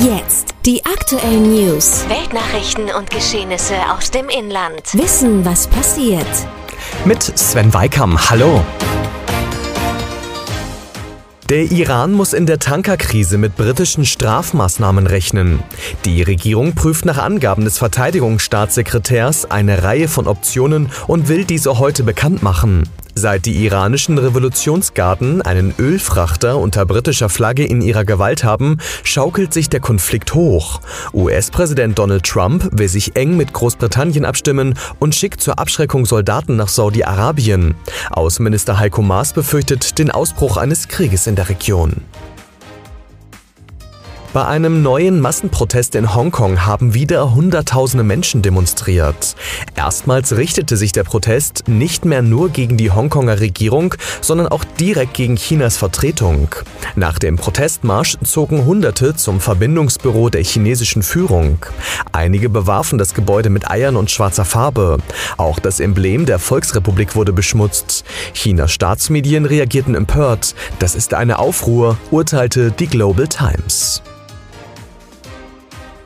Jetzt die aktuellen News. Weltnachrichten und Geschehnisse aus dem Inland. Wissen, was passiert. Mit Sven Weikam. Hallo. Der Iran muss in der Tankerkrise mit britischen Strafmaßnahmen rechnen. Die Regierung prüft nach Angaben des Verteidigungsstaatssekretärs eine Reihe von Optionen und will diese heute bekannt machen. Seit die iranischen Revolutionsgarden einen Ölfrachter unter britischer Flagge in ihrer Gewalt haben, schaukelt sich der Konflikt hoch. US-Präsident Donald Trump will sich eng mit Großbritannien abstimmen und schickt zur Abschreckung Soldaten nach Saudi-Arabien. Außenminister Heiko Maas befürchtet den Ausbruch eines Krieges in der Region. Bei einem neuen Massenprotest in Hongkong haben wieder Hunderttausende Menschen demonstriert. Erstmals richtete sich der Protest nicht mehr nur gegen die Hongkonger Regierung, sondern auch direkt gegen Chinas Vertretung. Nach dem Protestmarsch zogen Hunderte zum Verbindungsbüro der chinesischen Führung. Einige bewarfen das Gebäude mit Eiern und schwarzer Farbe. Auch das Emblem der Volksrepublik wurde beschmutzt. Chinas Staatsmedien reagierten empört. Das ist eine Aufruhr, urteilte die Global Times.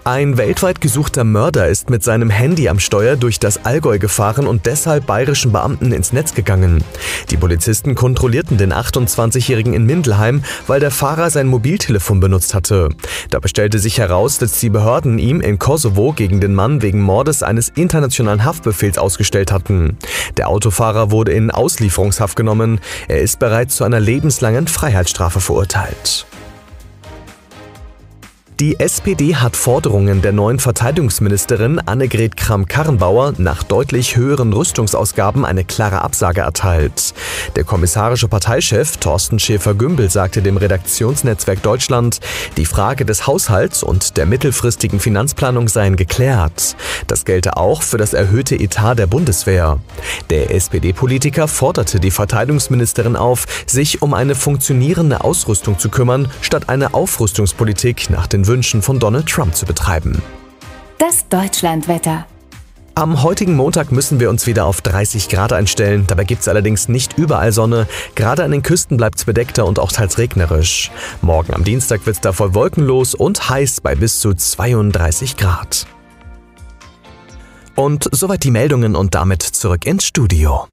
Ein weltweit gesuchter Mörder ist mit seinem Handy am Steuer durch das Allgäu gefahren und deshalb bayerischen Beamten ins Netz gegangen. Die Polizisten kontrollierten den 28-Jährigen in Mindelheim, weil der Fahrer sein Mobiltelefon benutzt hatte. Dabei stellte sich heraus, dass die Behörden ihm in Kosovo gegen den Mann wegen Mordes eines internationalen Haftbefehls ausgestellt hatten. Der Autofahrer wurde in Auslieferungshaft genommen. Er ist bereits zu einer lebenslangen Freiheitsstrafe verurteilt. Die SPD hat Forderungen der neuen Verteidigungsministerin Annegret Kramp-Karrenbauer nach deutlich höheren Rüstungsausgaben eine klare Absage erteilt. Der kommissarische Parteichef Thorsten Schäfer-Gümbel sagte dem Redaktionsnetzwerk Deutschland, die Frage des Haushalts und der mittelfristigen Finanzplanung seien geklärt. Das gelte auch für das erhöhte Etat der Bundeswehr. Der SPD-Politiker forderte die Verteidigungsministerin auf, sich um eine funktionierende Ausrüstung zu kümmern, statt eine Aufrüstungspolitik nach den Wünschen von Donald Trump zu betreiben. Das Deutschlandwetter. Am heutigen Montag müssen wir uns wieder auf 30 Grad einstellen. Dabei gibt es allerdings nicht überall Sonne. Gerade an den Küsten bleibt es bedeckter und auch teils regnerisch. Morgen am Dienstag wird es davor wolkenlos und heiß bei bis zu 32 Grad. Und soweit die Meldungen und damit zurück ins Studio.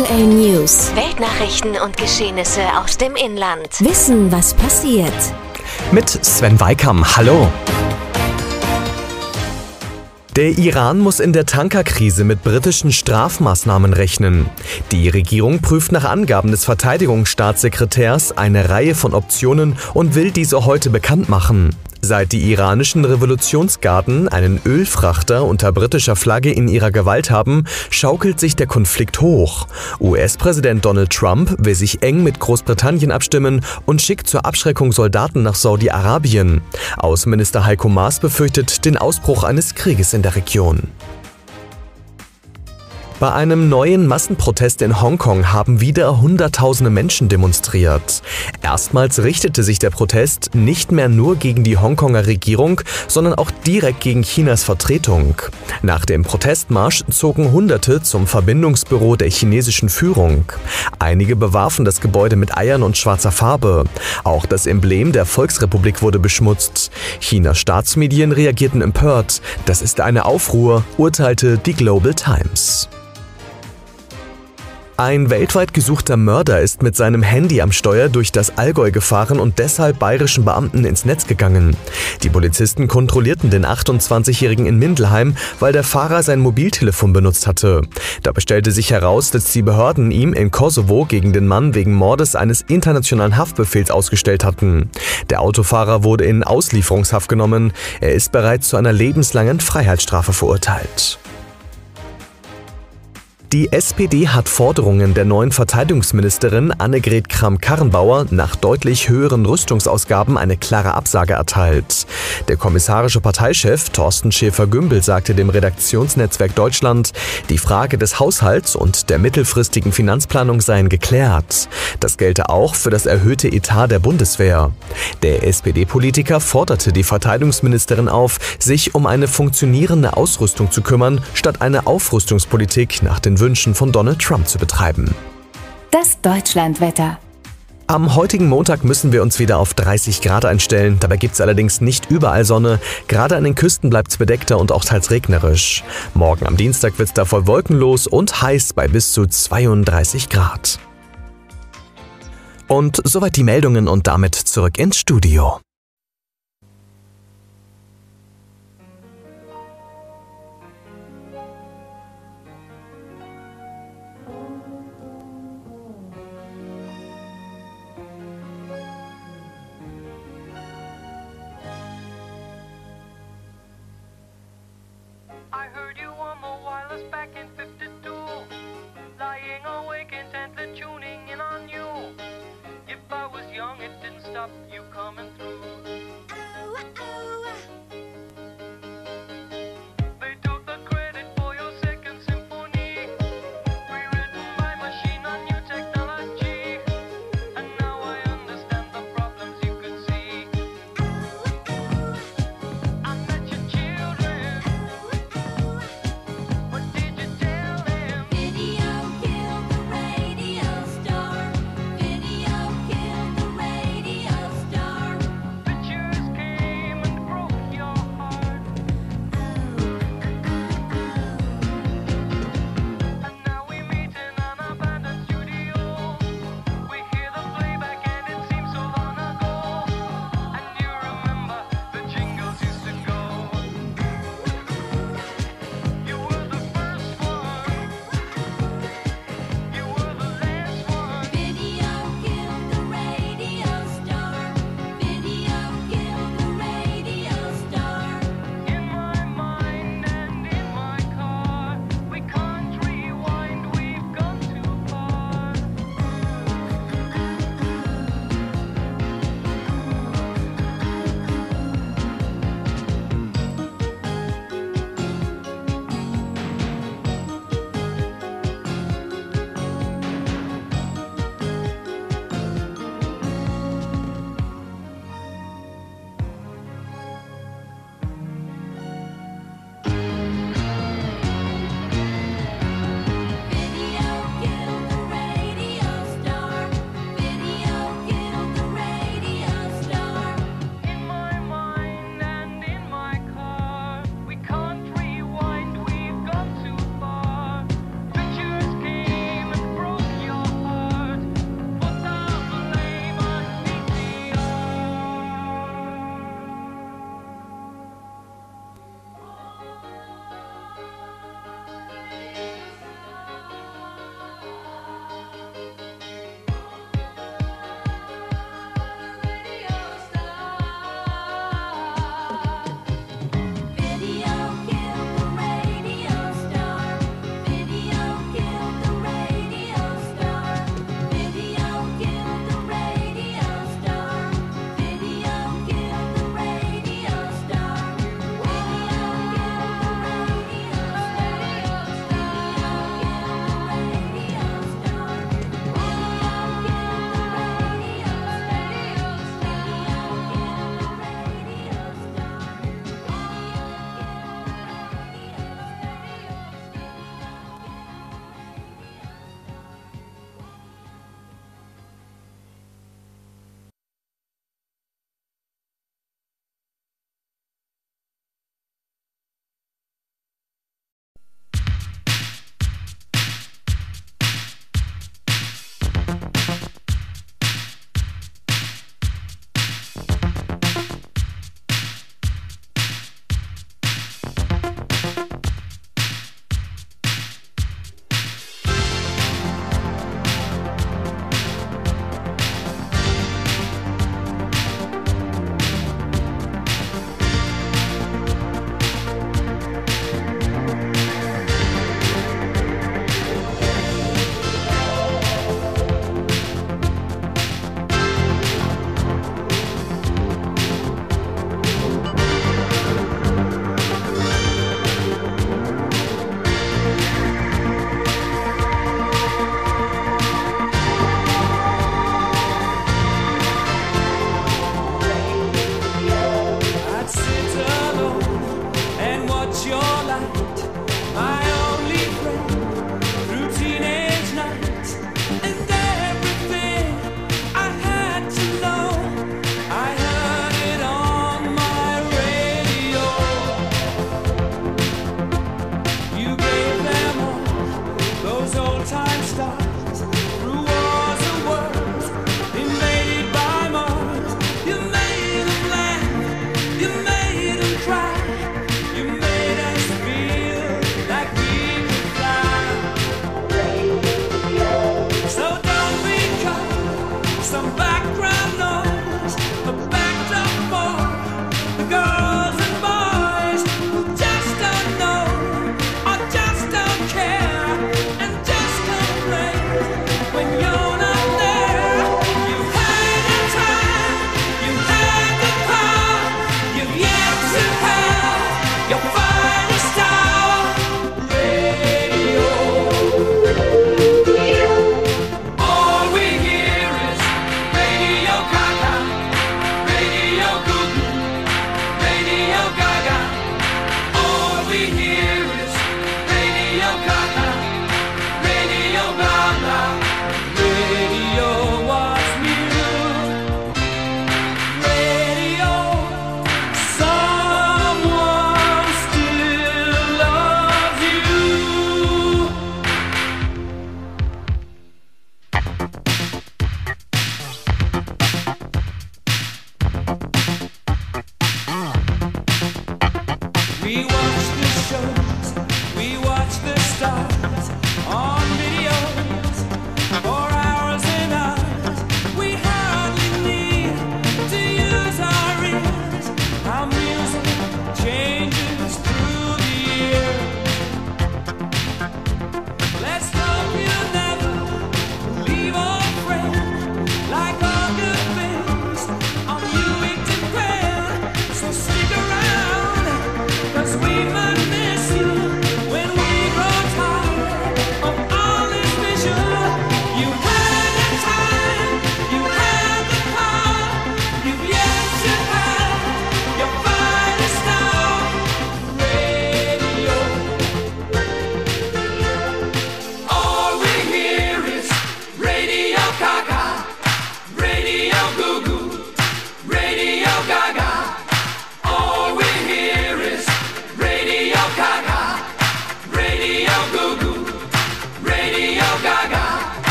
Aktuellen News. Weltnachrichten und Geschehnisse aus dem Inland. Wissen, was passiert. Mit Sven Weikam. Hallo. Der Iran muss in der Tankerkrise mit britischen Strafmaßnahmen rechnen. Die Regierung prüft nach Angaben des Verteidigungsstaatssekretärs eine Reihe von Optionen und will diese heute bekannt machen. Seit die iranischen Revolutionsgarden einen Ölfrachter unter britischer Flagge in ihrer Gewalt haben, schaukelt sich der Konflikt hoch. US-Präsident Donald Trump will sich eng mit Großbritannien abstimmen und schickt zur Abschreckung Soldaten nach Saudi-Arabien. Außenminister Heiko Maas befürchtet den Ausbruch eines Krieges in der Region. Bei einem neuen Massenprotest in Hongkong haben wieder Hunderttausende Menschen demonstriert. Erstmals richtete sich der Protest nicht mehr nur gegen die Hongkonger Regierung, sondern auch direkt gegen Chinas Vertretung. Nach dem Protestmarsch zogen Hunderte zum Verbindungsbüro der chinesischen Führung. Einige bewarfen das Gebäude mit Eiern und schwarzer Farbe. Auch das Emblem der Volksrepublik wurde beschmutzt. Chinas Staatsmedien reagierten empört. Das ist eine Aufruhr, urteilte die Global Times. Ein weltweit gesuchter Mörder ist mit seinem Handy am Steuer durch das Allgäu gefahren und deshalb bayerischen Beamten ins Netz gegangen. Die Polizisten kontrollierten den 28-Jährigen in Mindelheim, weil der Fahrer sein Mobiltelefon benutzt hatte. Dabei stellte sich heraus, dass die Behörden ihm in Kosovo gegen den Mann wegen Mordes eines internationalen Haftbefehls ausgestellt hatten. Der Autofahrer wurde in Auslieferungshaft genommen. Er ist bereits zu einer lebenslangen Freiheitsstrafe verurteilt. Die SPD hat Forderungen der neuen Verteidigungsministerin Annegret Kramp-Karrenbauer nach deutlich höheren Rüstungsausgaben eine klare Absage erteilt. Der kommissarische Parteichef Thorsten Schäfer-Gümbel sagte dem Redaktionsnetzwerk Deutschland, die Frage des Haushalts und der mittelfristigen Finanzplanung seien geklärt. Das gelte auch für das erhöhte Etat der Bundeswehr. Der SPD-Politiker forderte die Verteidigungsministerin auf, sich um eine funktionierende Ausrüstung zu kümmern, statt eine Aufrüstungspolitik nach den Wünschen von Donald Trump zu betreiben. Das Deutschlandwetter. Am heutigen Montag müssen wir uns wieder auf 30 Grad einstellen. Dabei gibt es allerdings nicht überall Sonne. Gerade an den Küsten bleibt es bedeckter und auch teils regnerisch. Morgen am Dienstag wird es davor wolkenlos und heiß bei bis zu 32 Grad. Und soweit die Meldungen und damit zurück ins Studio.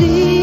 see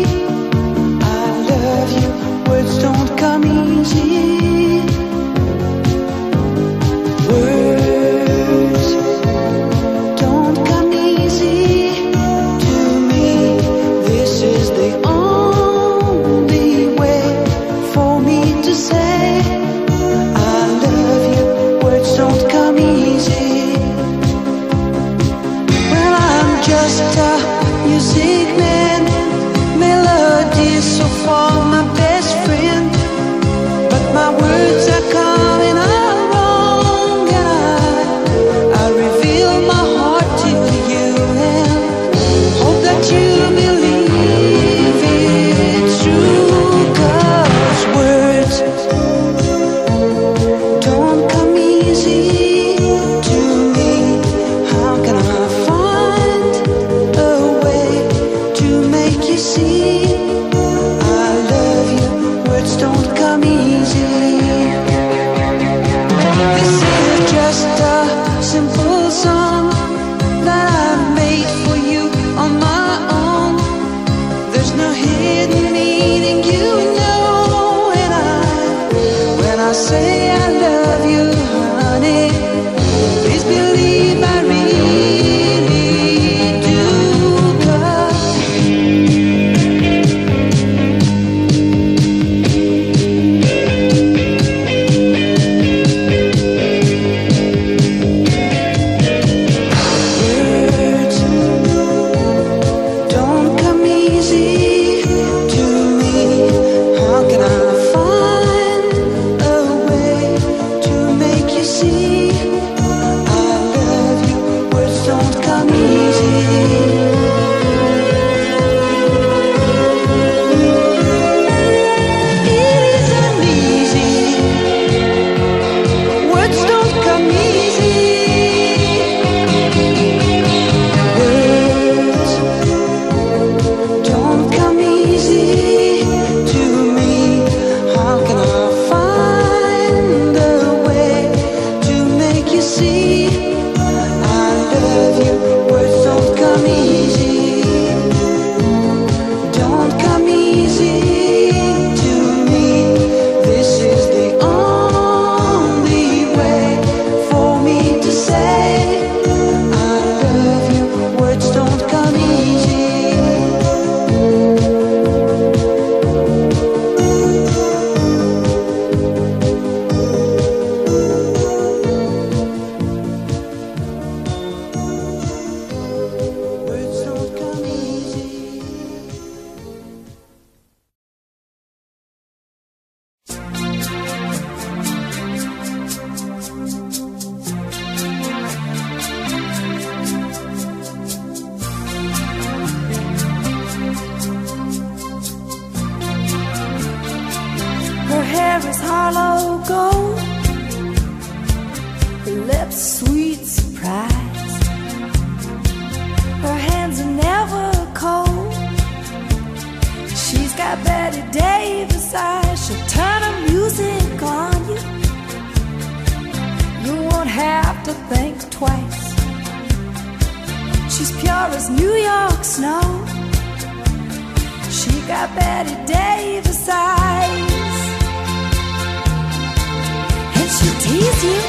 tease you,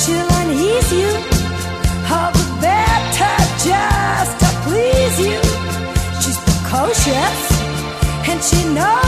she'll unease you. All the better just to please you. She's precocious, and she knows.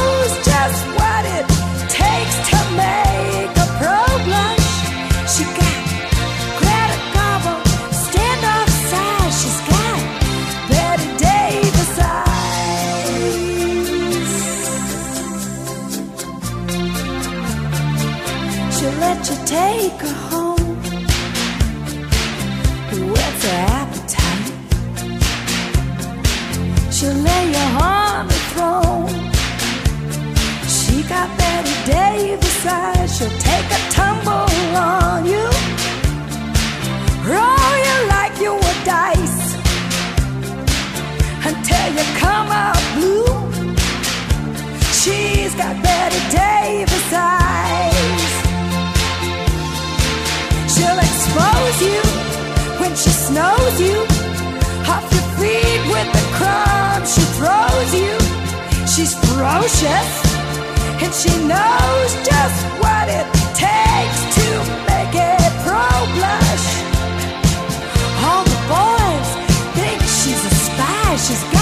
She's got Betty Davis eyes. She'll expose you when she snows you. Off your feet with the crumbs she throws you. She's ferocious and she knows just what it takes to make a pro blush. All the boys think she's a spy. She's got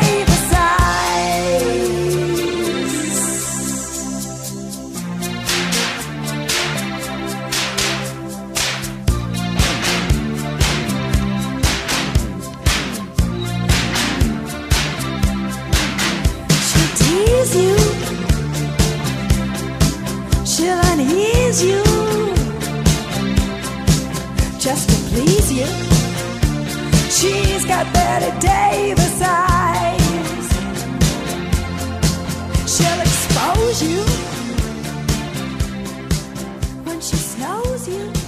please you. Just to please you. She's got Betty Davis eyes. She'll expose you when she snows you.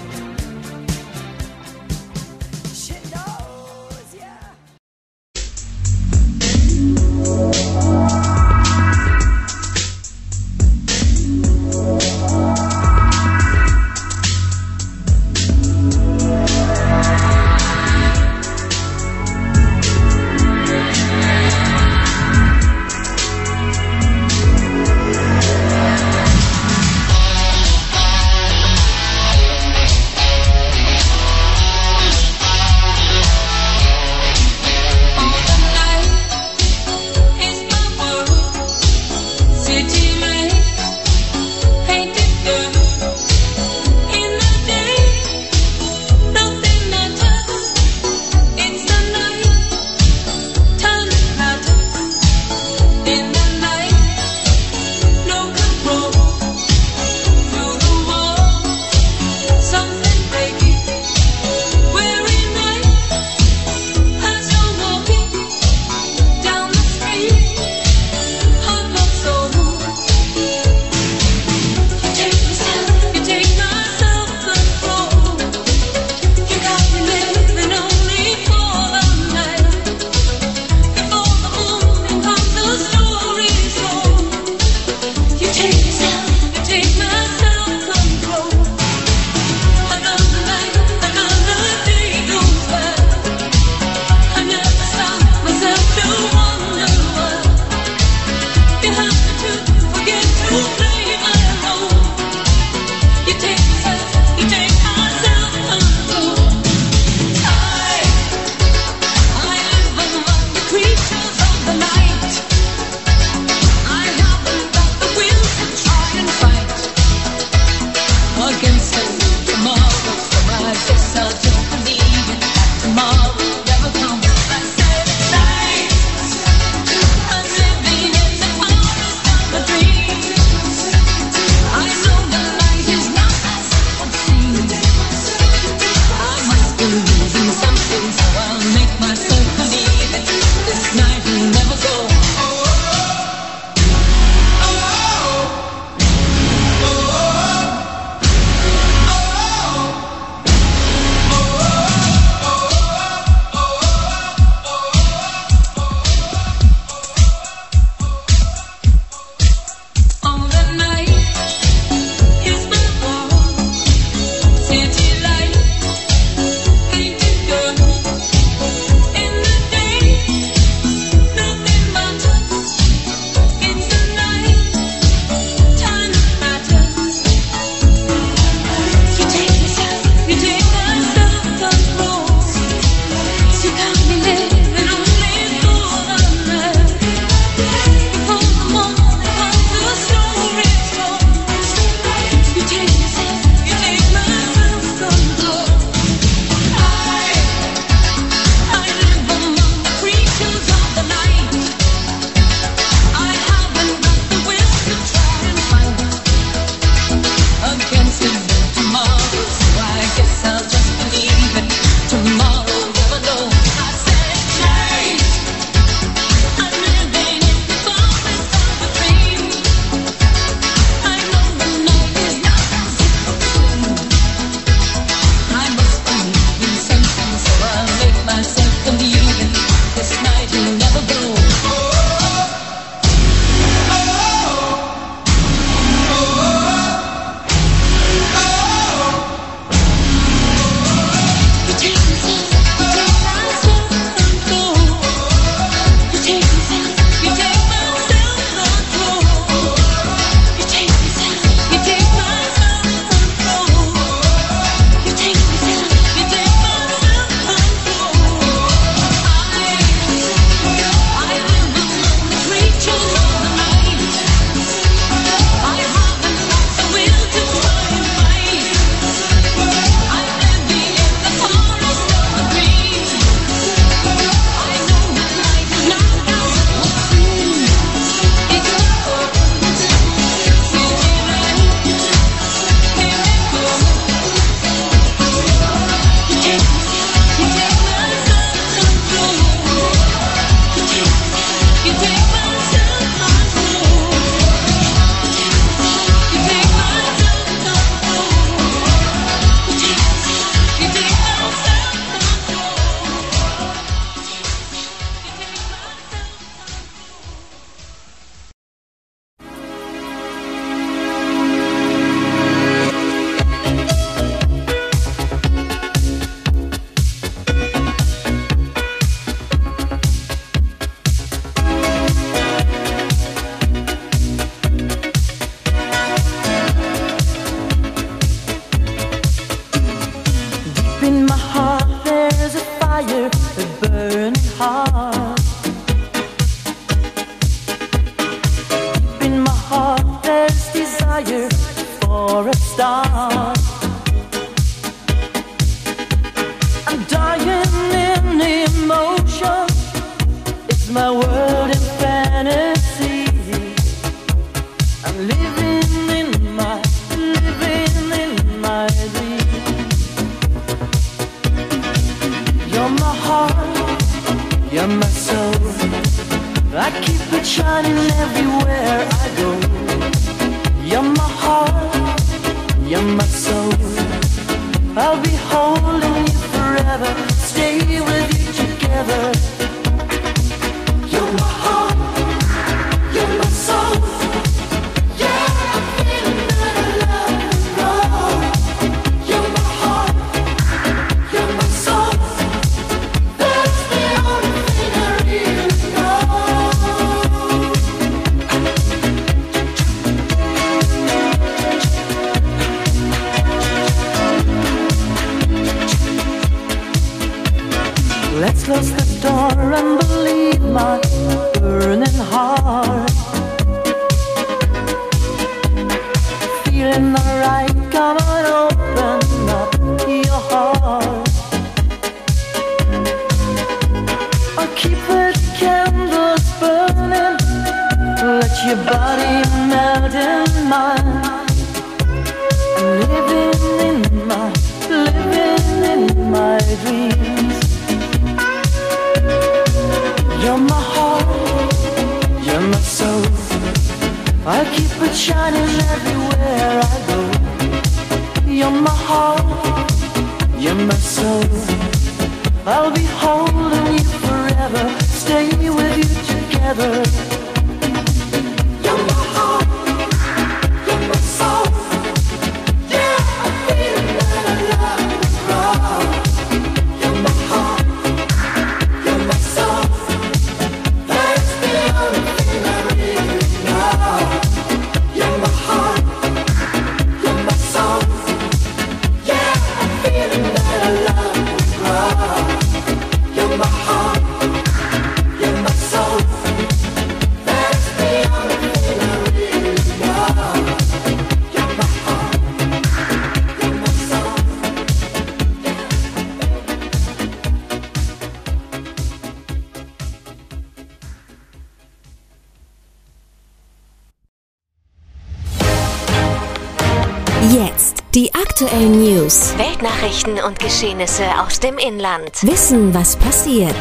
Geschehnisse aus dem Inland. Wissen, was passiert.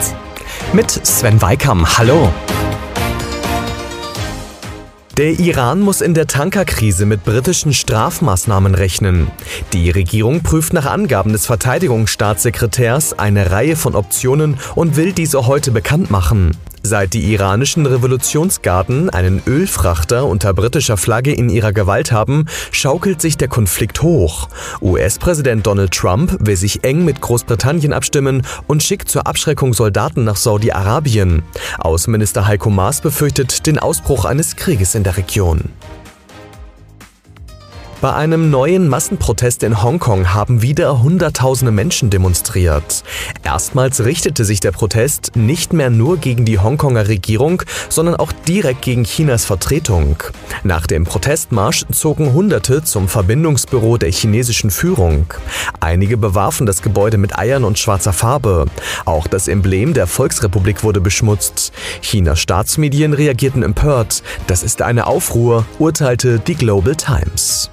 Mit Sven Weikam. Hallo. Der Iran muss in der Tankerkrise mit britischen Strafmaßnahmen rechnen. Die Regierung prüft nach Angaben des Verteidigungsstaatssekretärs eine Reihe von Optionen und will diese heute bekannt machen. Seit die iranischen Revolutionsgarden einen Ölfrachter unter britischer Flagge in ihrer Gewalt haben, schaukelt sich der Konflikt hoch. US-Präsident Donald Trump will sich eng mit Großbritannien abstimmen und schickt zur Abschreckung Soldaten nach Saudi-Arabien. Außenminister Heiko Maas befürchtet den Ausbruch eines Krieges in der Region. Bei einem neuen Massenprotest in Hongkong haben wieder Hunderttausende Menschen demonstriert. Erstmals richtete sich der Protest nicht mehr nur gegen die Hongkonger Regierung, sondern auch direkt gegen Chinas Vertretung. Nach dem Protestmarsch zogen Hunderte zum Verbindungsbüro der chinesischen Führung. Einige bewarfen das Gebäude mit Eiern und schwarzer Farbe. Auch das Emblem der Volksrepublik wurde beschmutzt. Chinas Staatsmedien reagierten empört. Das ist eine Aufruhr, urteilte die Global Times.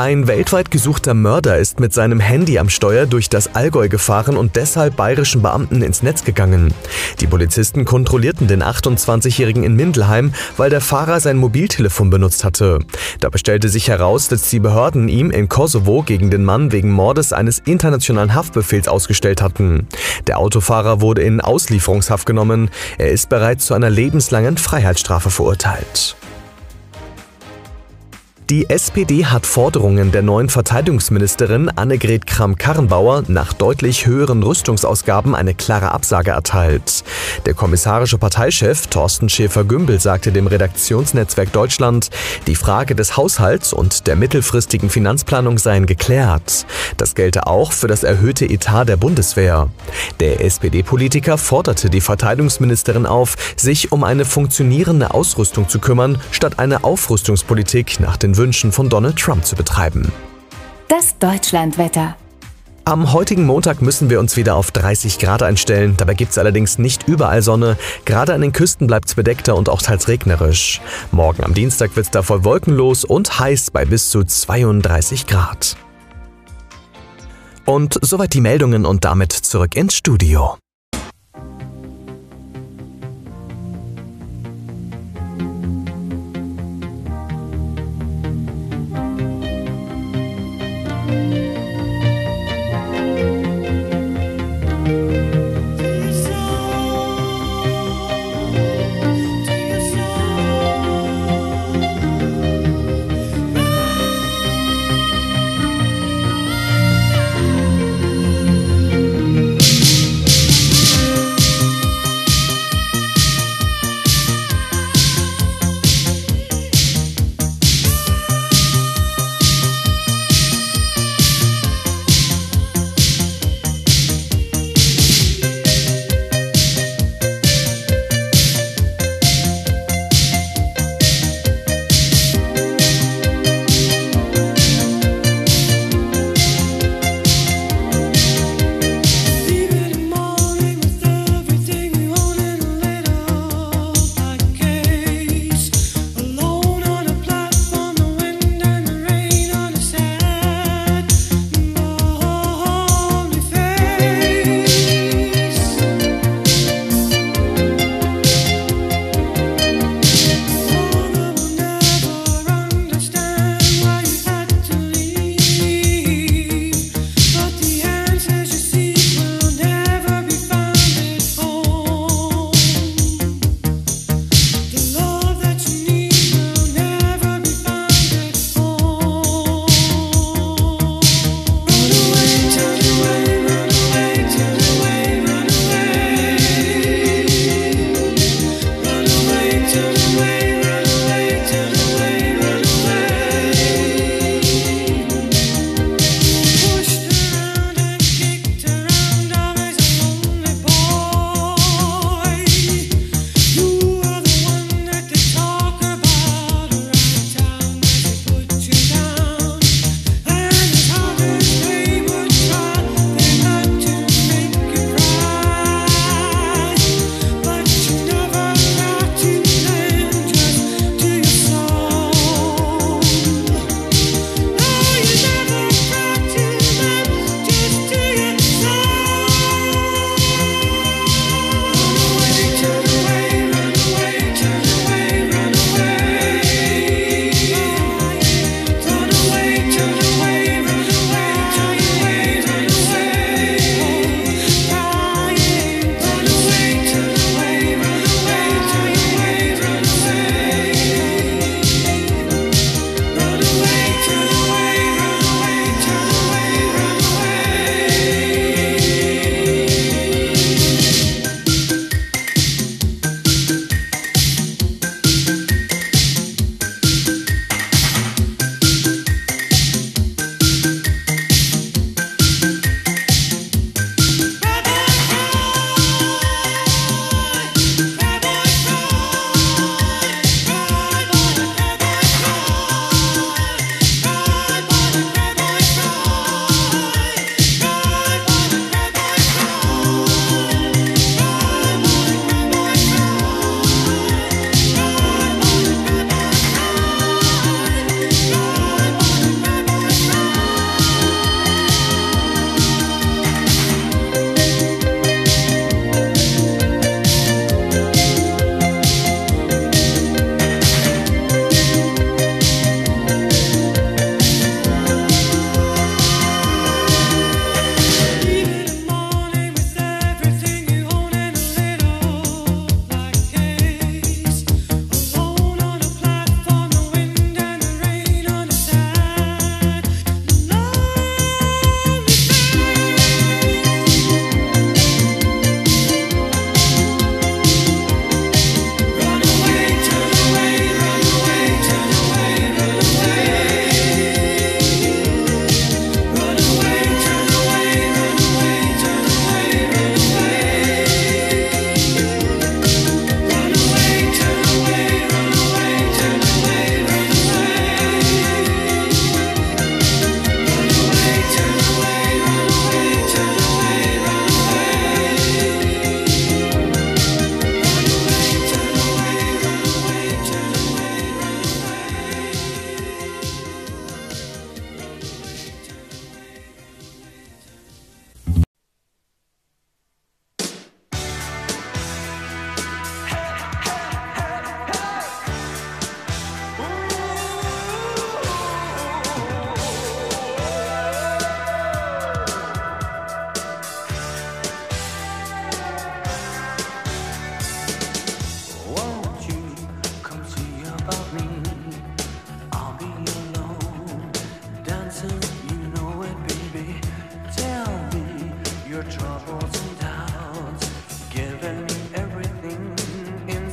Ein weltweit gesuchter Mörder ist mit seinem Handy am Steuer durch das Allgäu gefahren und deshalb bayerischen Beamten ins Netz gegangen. Die Polizisten kontrollierten den 28-Jährigen in Mindelheim, weil der Fahrer sein Mobiltelefon benutzt hatte. Dabei stellte sich heraus, dass die Behörden ihm in Kosovo gegen den Mann wegen Mordes eines internationalen Haftbefehls ausgestellt hatten. Der Autofahrer wurde in Auslieferungshaft genommen. Er ist bereits zu einer lebenslangen Freiheitsstrafe verurteilt. Die SPD hat Forderungen der neuen Verteidigungsministerin Annegret Kramp-Karrenbauer nach deutlich höheren Rüstungsausgaben eine klare Absage erteilt. Der kommissarische Parteichef Thorsten Schäfer-Gümbel sagte dem Redaktionsnetzwerk Deutschland, die Frage des Haushalts und der mittelfristigen Finanzplanung seien geklärt. Das gelte auch für das erhöhte Etat der Bundeswehr. Der SPD-Politiker forderte die Verteidigungsministerin auf, sich um eine funktionierende Ausrüstung zu kümmern, statt eine Aufrüstungspolitik nach den Wünschen von Donald Trump zu betreiben. Das Deutschlandwetter. Am heutigen Montag müssen wir uns wieder auf 30 Grad einstellen. Dabei gibt es allerdings nicht überall Sonne. Gerade an den Küsten bleibt es bedeckter und auch teils regnerisch. Morgen am Dienstag wird es davor wolkenlos und heiß bei bis zu 32 Grad. Und soweit die Meldungen und damit zurück ins Studio.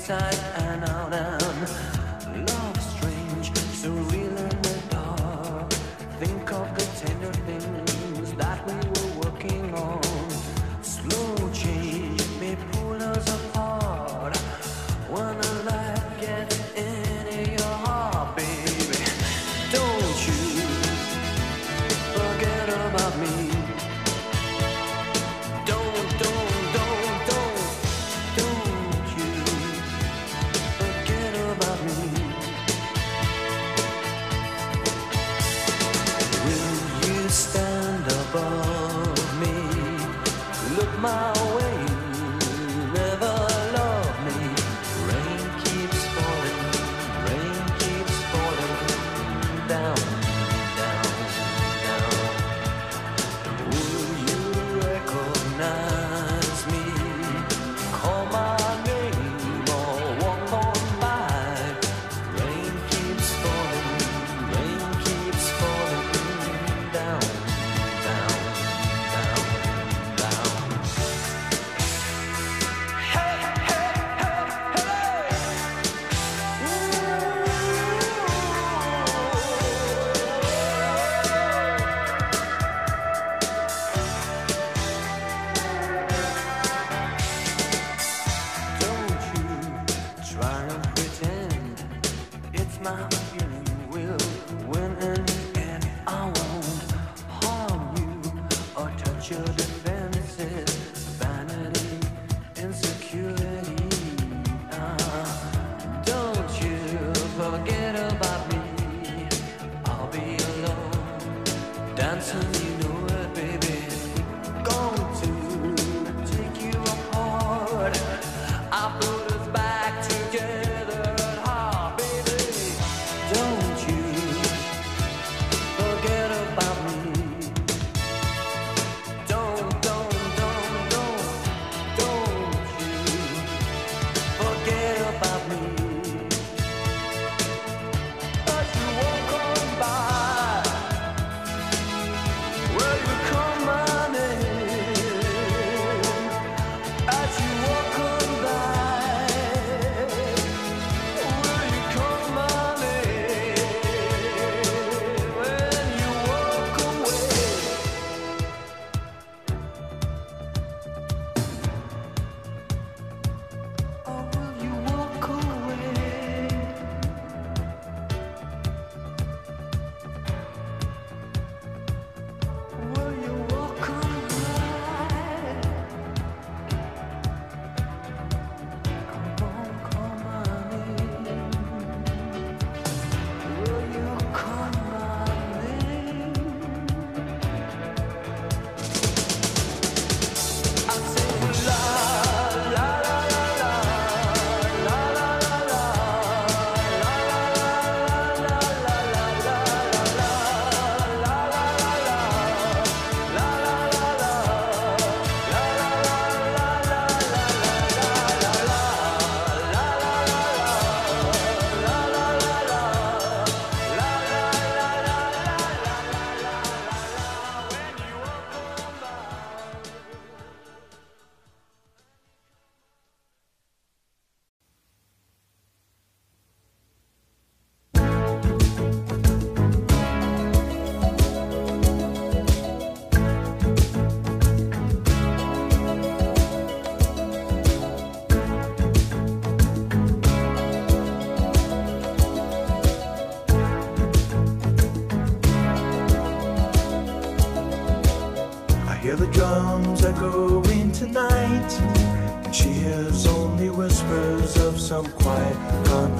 inside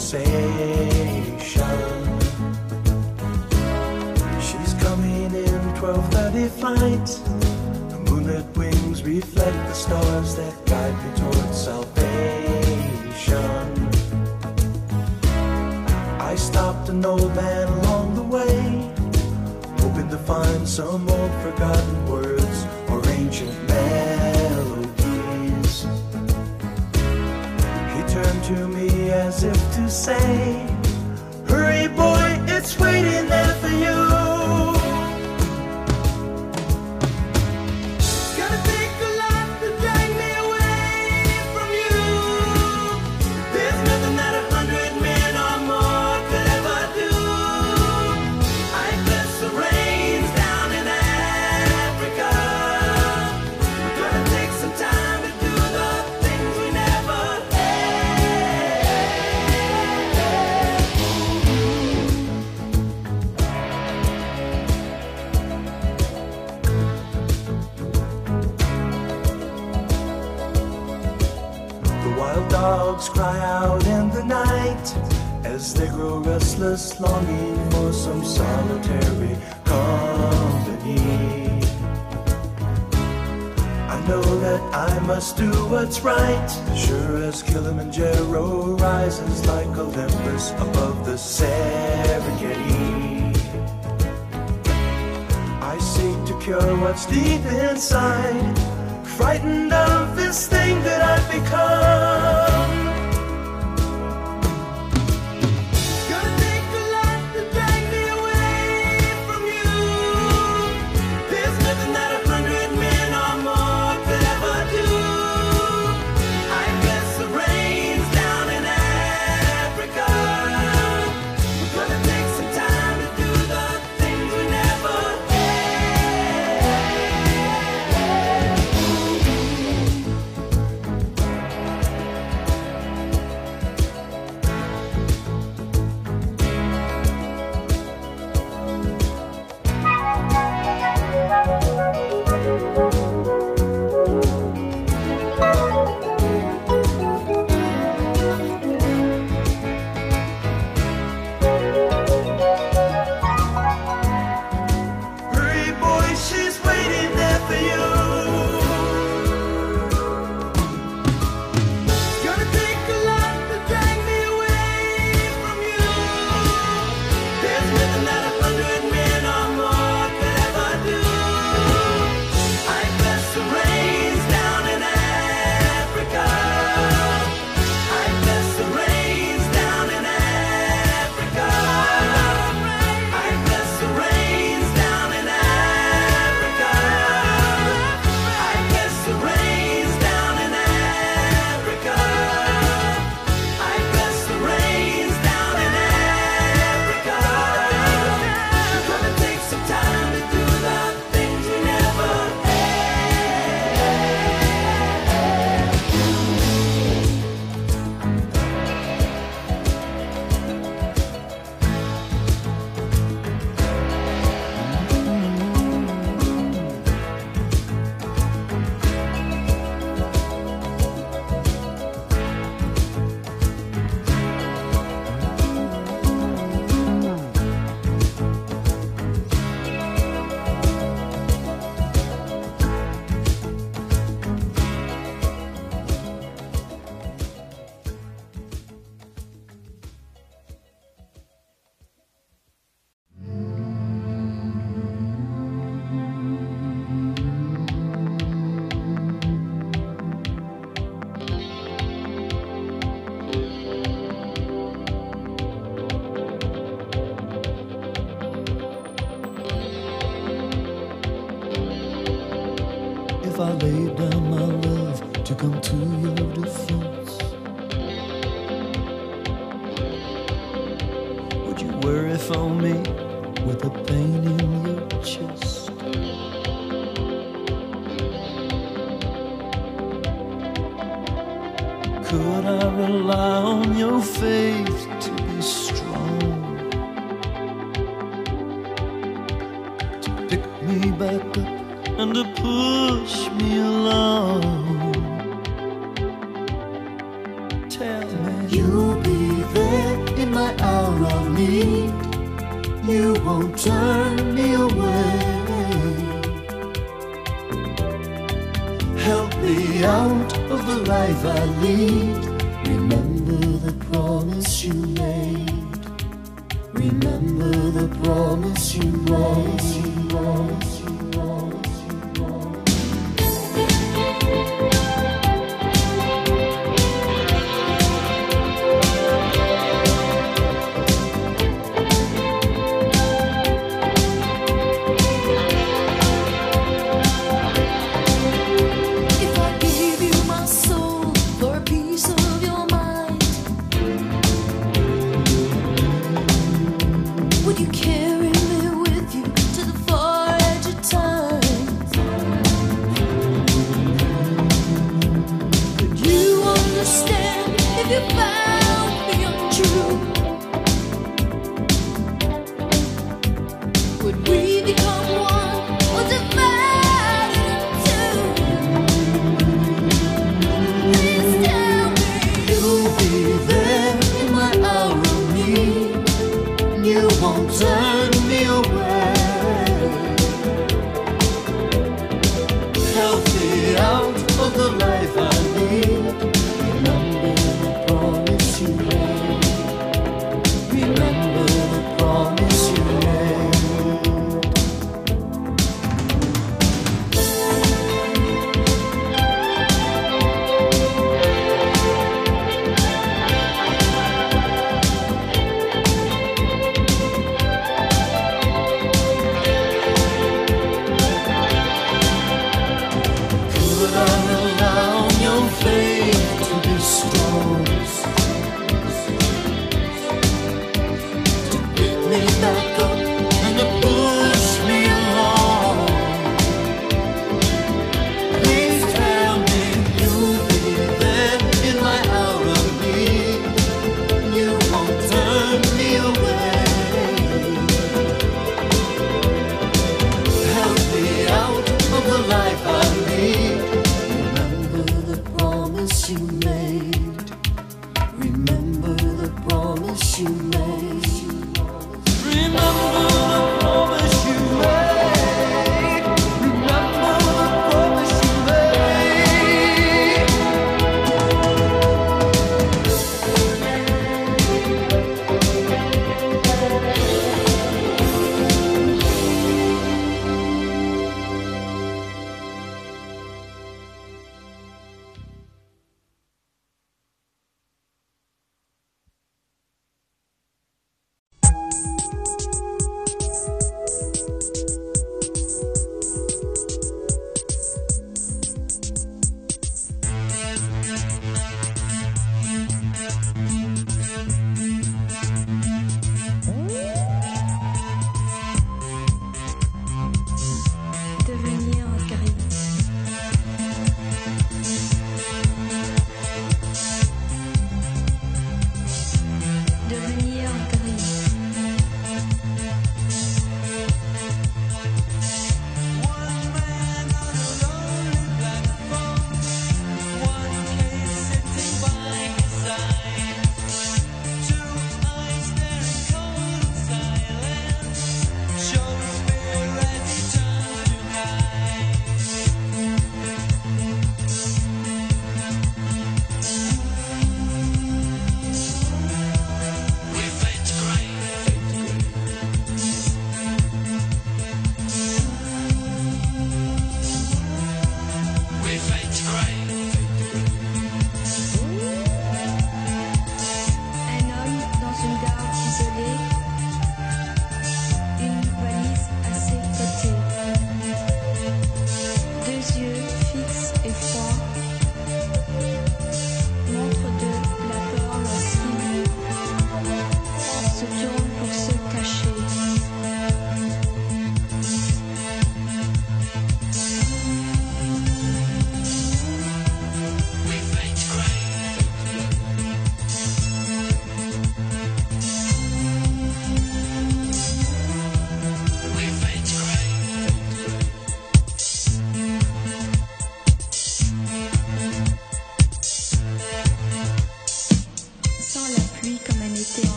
conversation. She's coming in 12:30 flight. The moonlit wings reflect the stars that guide me toward. Deep inside,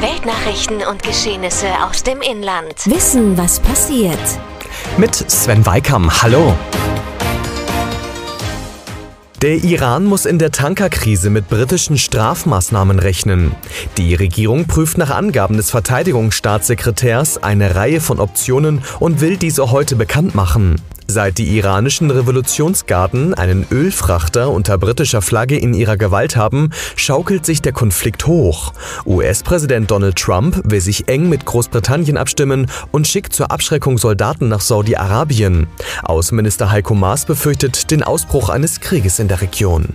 Weltnachrichten und Geschehnisse aus dem Inland. Wissen, was passiert. Mit Sven Weikam. Hallo. Der Iran muss in der Tankerkrise mit britischen Strafmaßnahmen rechnen. Die Regierung prüft nach Angaben des Verteidigungsstaatssekretärs eine Reihe von Optionen und will diese heute bekannt machen. Seit die iranischen Revolutionsgarden einen Ölfrachter unter britischer Flagge in ihrer Gewalt haben, schaukelt sich der Konflikt hoch. US-Präsident Donald Trump will sich eng mit Großbritannien abstimmen und schickt zur Abschreckung Soldaten nach Saudi-Arabien. Außenminister Heiko Maas befürchtet den Ausbruch eines Krieges in der Region.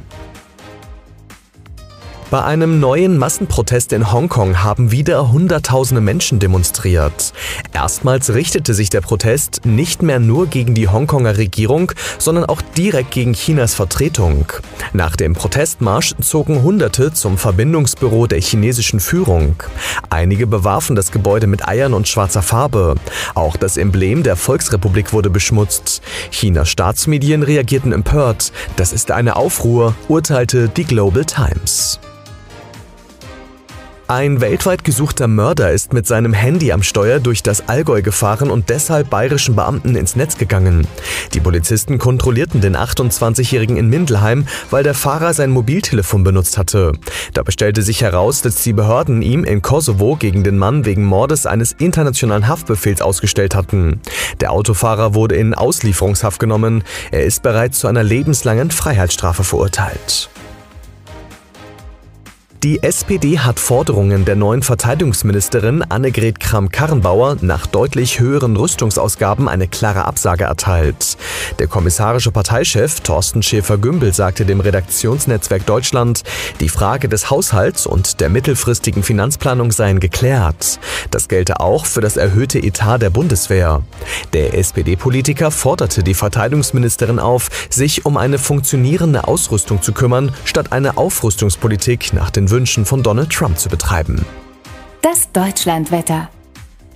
Bei einem neuen Massenprotest in Hongkong haben wieder Hunderttausende Menschen demonstriert. Erstmals richtete sich der Protest nicht mehr nur gegen die Hongkonger Regierung, sondern auch direkt gegen Chinas Vertretung. Nach dem Protestmarsch zogen Hunderte zum Verbindungsbüro der chinesischen Führung. Einige bewarfen das Gebäude mit Eiern und schwarzer Farbe. Auch das Emblem der Volksrepublik wurde beschmutzt. Chinas Staatsmedien reagierten empört. Das ist eine Aufruhr, urteilte die Global Times. Ein weltweit gesuchter Mörder ist mit seinem Handy am Steuer durch das Allgäu gefahren und deshalb bayerischen Beamten ins Netz gegangen. Die Polizisten kontrollierten den 28-Jährigen in Mindelheim, weil der Fahrer sein Mobiltelefon benutzt hatte. Dabei stellte sich heraus, dass die Behörden ihm in Kosovo gegen den Mann wegen Mordes eines internationalen Haftbefehls ausgestellt hatten. Der Autofahrer wurde in Auslieferungshaft genommen. Er ist bereits zu einer lebenslangen Freiheitsstrafe verurteilt. Die SPD hat Forderungen der neuen Verteidigungsministerin Annegret Kramp-Karrenbauer nach deutlich höheren Rüstungsausgaben eine klare Absage erteilt. Der kommissarische Parteichef Thorsten Schäfer-Gümbel sagte dem Redaktionsnetzwerk Deutschland, die Frage des Haushalts und der mittelfristigen Finanzplanung seien geklärt. Das gelte auch für das erhöhte Etat der Bundeswehr. Der SPD-Politiker forderte die Verteidigungsministerin auf, sich um eine funktionierende Ausrüstung zu kümmern, statt eine Aufrüstungspolitik nach den Wünschen von Donald Trump zu betreiben. Das Deutschlandwetter.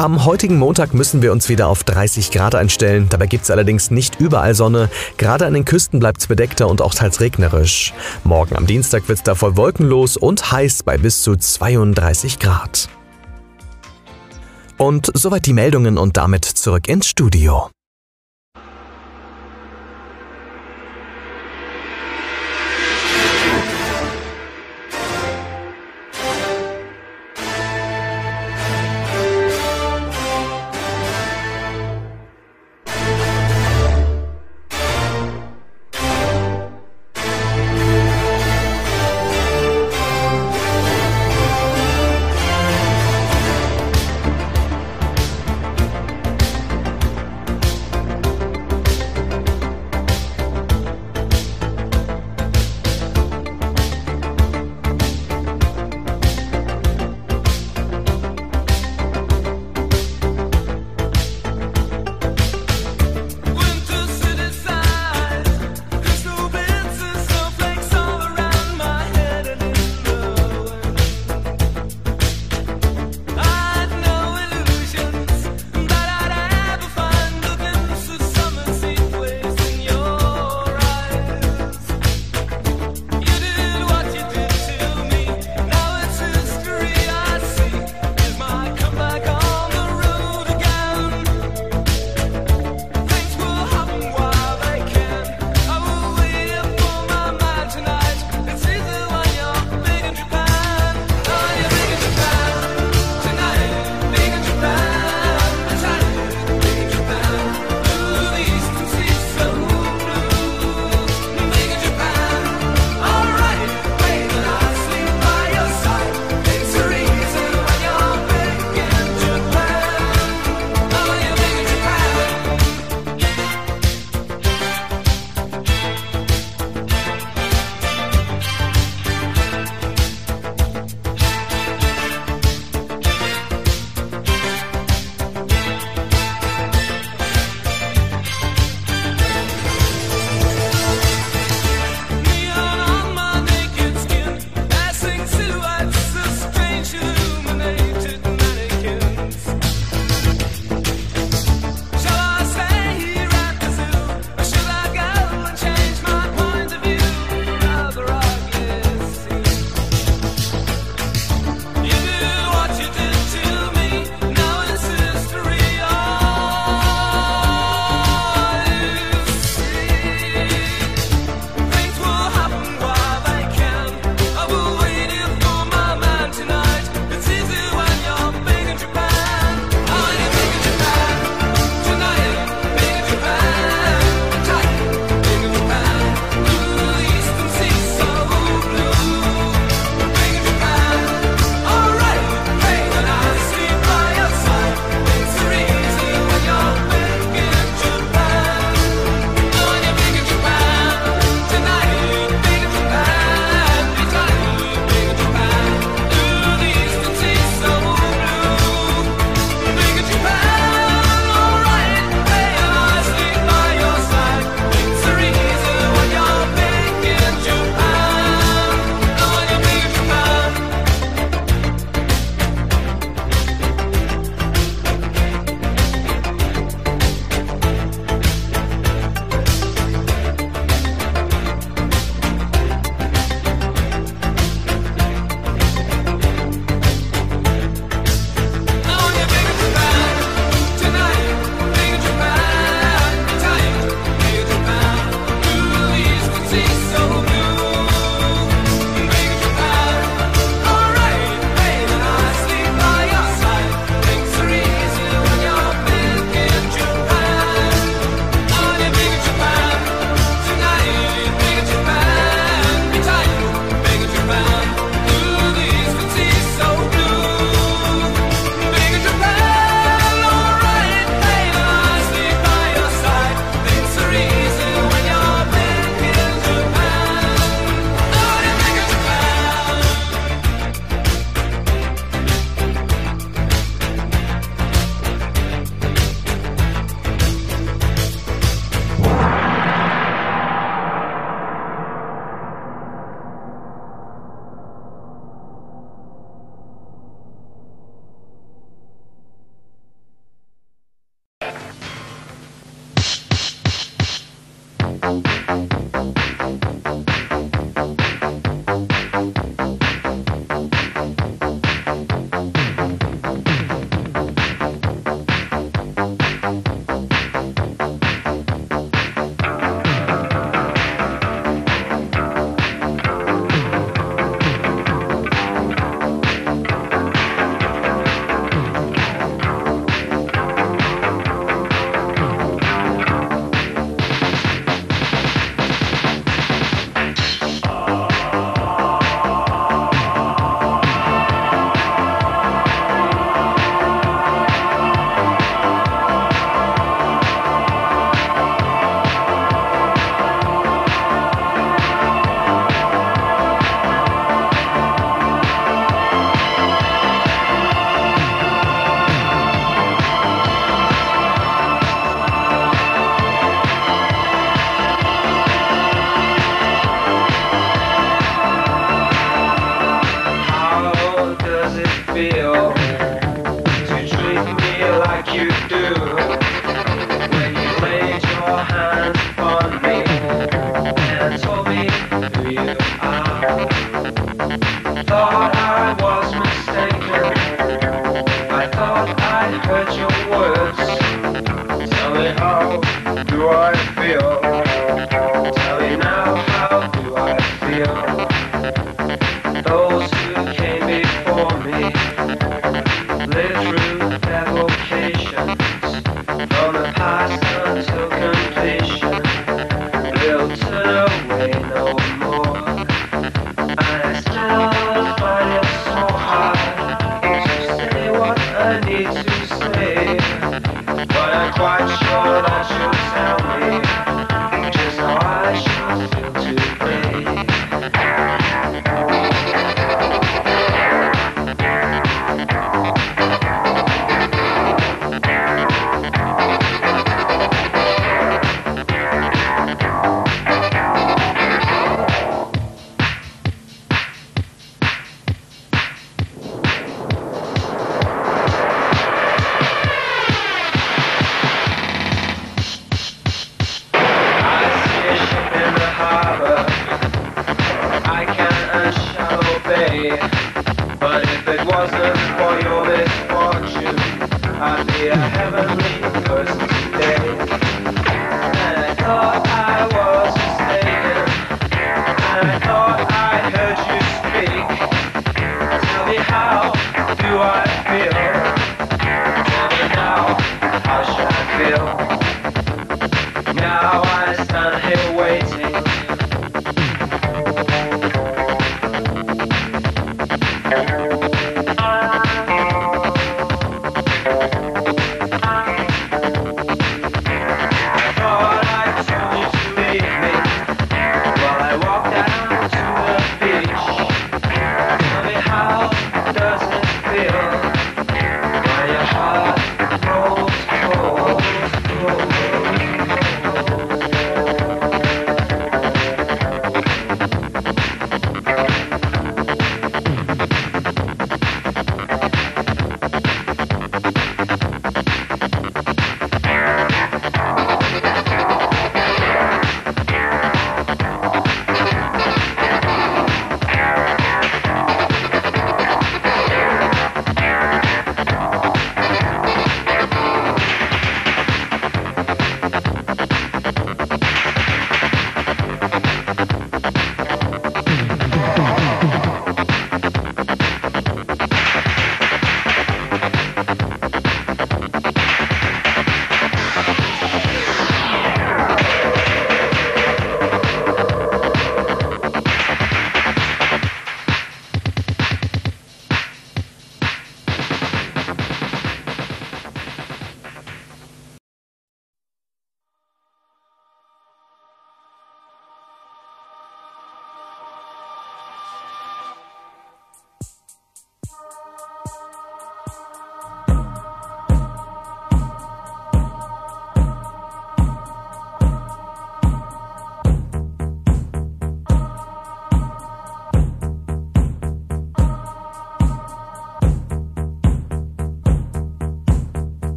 Am heutigen Montag müssen wir uns wieder auf 30 Grad einstellen. Dabei gibt es allerdings nicht überall Sonne. Gerade an den Küsten bleibt es bedeckter und auch teils regnerisch. Morgen am Dienstag wird es davor wolkenlos und heiß bei bis zu 32 Grad. Und soweit die Meldungen und damit zurück ins Studio.